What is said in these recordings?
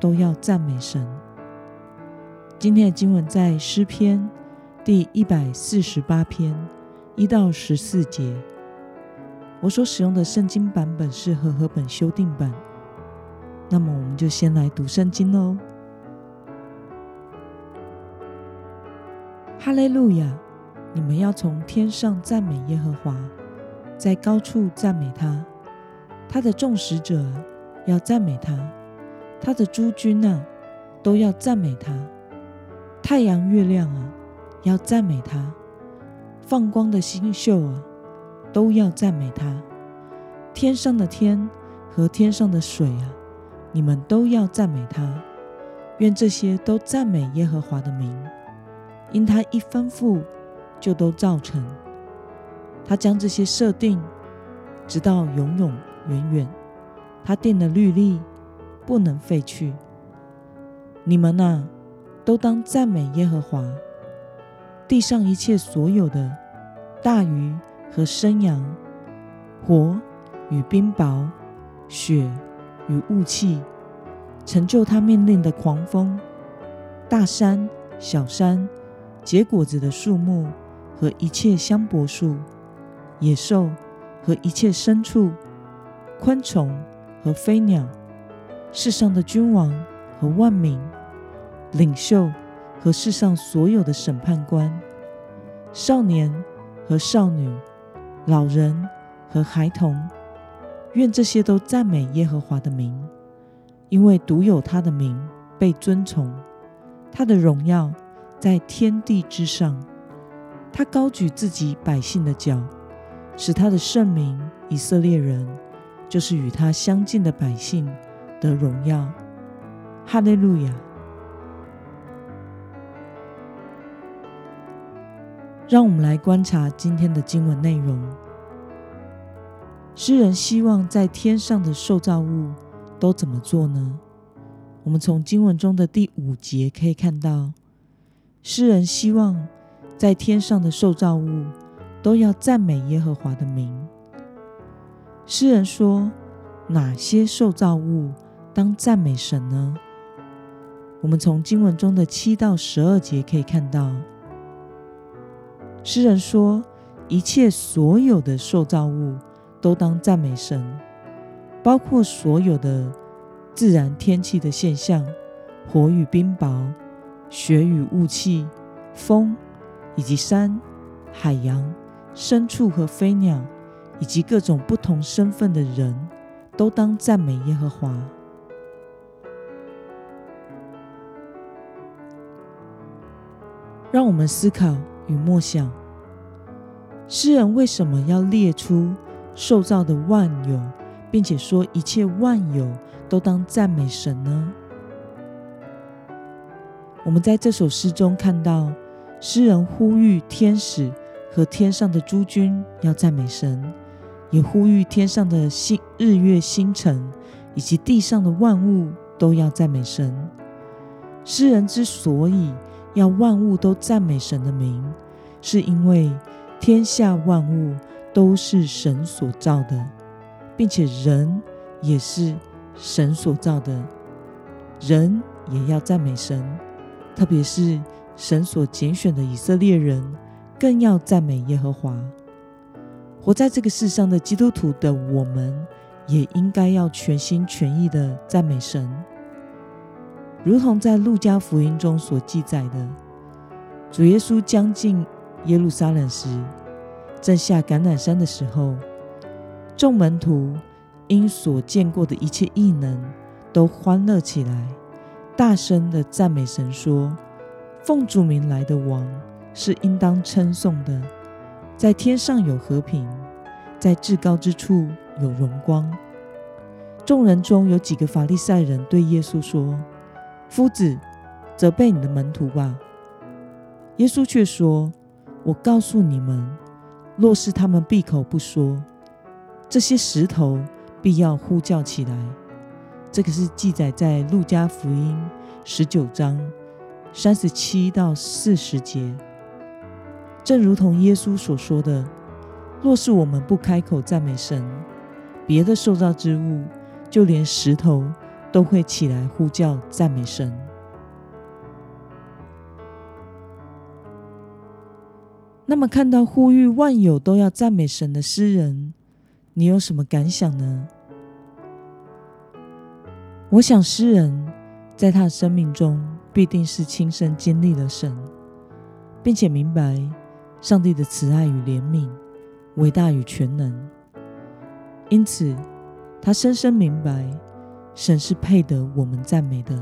都要赞美神。今天的经文在诗篇第一百四十八篇一到十四节。我所使用的圣经版本是和合本修订版。那么，我们就先来读圣经喽。哈利路亚！你们要从天上赞美耶和华，在高处赞美他。他的众使者，要赞美他；他的诸君啊，都要赞美他。太阳、月亮啊，要赞美他；放光的星宿啊，都要赞美他。天上的天和天上的水啊，你们都要赞美他。愿这些都赞美耶和华的名，因他一吩咐。就都造成。他将这些设定，直到永永远远。他定的律例不能废去。你们呐，都当赞美耶和华。地上一切所有的大鱼和生羊，火与冰雹，雪与雾气，成就他命令的狂风，大山小山，结果子的树木。和一切香柏树、野兽和一切牲畜、昆虫和飞鸟，世上的君王和万民、领袖和世上所有的审判官、少年和少女、老人和孩童，愿这些都赞美耶和华的名，因为独有他的名被尊崇，他的荣耀在天地之上。他高举自己百姓的脚，使他的圣名以色列人，就是与他相近的百姓的荣耀。哈利路亚！让我们来观察今天的经文内容。诗人希望在天上的受造物都怎么做呢？我们从经文中的第五节可以看到，诗人希望。在天上的受造物都要赞美耶和华的名。诗人说：“哪些受造物当赞美神呢？”我们从经文中的七到十二节可以看到，诗人说：“一切所有的受造物都当赞美神，包括所有的自然天气的现象，火与冰雹，雪与雾气，风。”以及山、海洋、牲畜和飞鸟，以及各种不同身份的人，都当赞美耶和华。让我们思考与默想：诗人为什么要列出受造的万有，并且说一切万有都当赞美神呢？我们在这首诗中看到。诗人呼吁天使和天上的诸君要赞美神，也呼吁天上的星、日月星辰以及地上的万物都要赞美神。诗人之所以要万物都赞美神的名，是因为天下万物都是神所造的，并且人也是神所造的，人也要赞美神，特别是。神所拣选的以色列人，更要赞美耶和华。活在这个世上的基督徒的我们，也应该要全心全意的赞美神。如同在路加福音中所记载的，主耶稣将近耶路撒冷时，正下橄榄山的时候，众门徒因所见过的一切异能，都欢乐起来，大声的赞美神说。奉主名来的王是应当称颂的，在天上有和平，在至高之处有荣光。众人中有几个法利赛人对耶稣说：“夫子，责备你的门徒吧。”耶稣却说：“我告诉你们，若是他们闭口不说，这些石头必要呼叫起来。”这个是记载在路加福音十九章三十七到四十节。正如同耶稣所说的：“若是我们不开口赞美神，别的受造之物，就连石头都会起来呼叫赞美神。”那么，看到呼吁万有都要赞美神的诗人，你有什么感想呢？我想，诗人在他的生命中必定是亲身经历了神，并且明白上帝的慈爱与怜悯伟大与全能，因此他深深明白神是配得我们赞美的。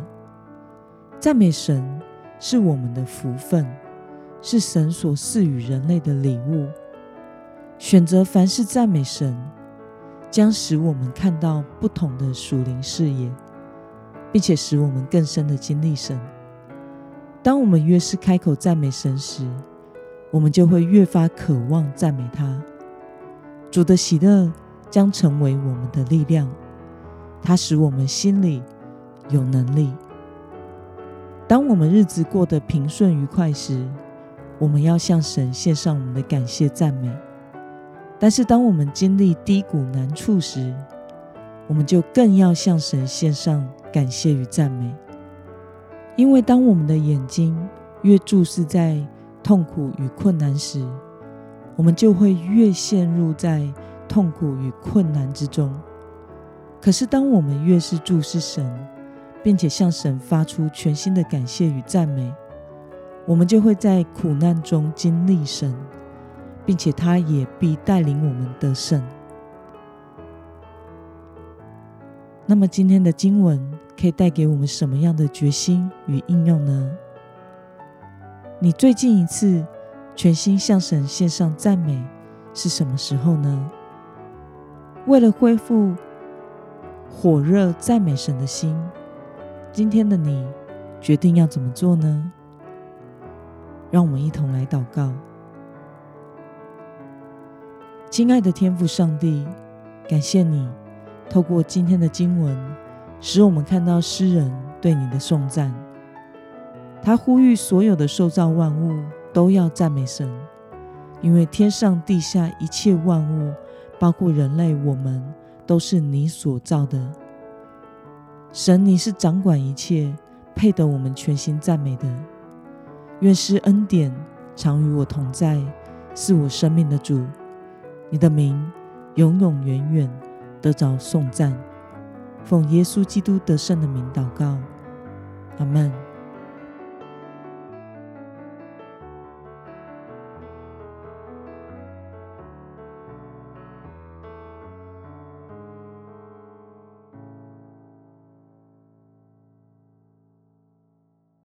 赞美神是我们的福分。是神所赐予人类的礼物。选择凡事赞美神，将使我们看到不同的属灵视野，并且使我们更深的经历神。当我们越是开口赞美神时，我们就会越发渴望赞美他。主的喜乐将成为我们的力量，它使我们心里有能力。当我们日子过得平顺愉快时，我们要向神献上我们的感谢赞美，但是当我们经历低谷难处时，我们就更要向神献上感谢与赞美。因为当我们的眼睛越注视在痛苦与困难时，我们就会越陷入在痛苦与困难之中。可是当我们越是注视神，并且向神发出全新的感谢与赞美，我们就会在苦难中经历神，并且他也必带领我们得胜。那么今天的经文可以带给我们什么样的决心与应用呢？你最近一次全心向神献上赞美是什么时候呢？为了恢复火热赞美神的心，今天的你决定要怎么做呢？让我们一同来祷告，亲爱的天父上帝，感谢你透过今天的经文，使我们看到诗人对你的颂赞。他呼吁所有的受造万物都要赞美神，因为天上地下一切万物，包括人类，我们都是你所造的。神，你是掌管一切，配得我们全心赞美的。愿施恩典常与我同在，是我生命的主。你的名永永远远得着颂赞。奉耶稣基督得胜的名祷告，阿门。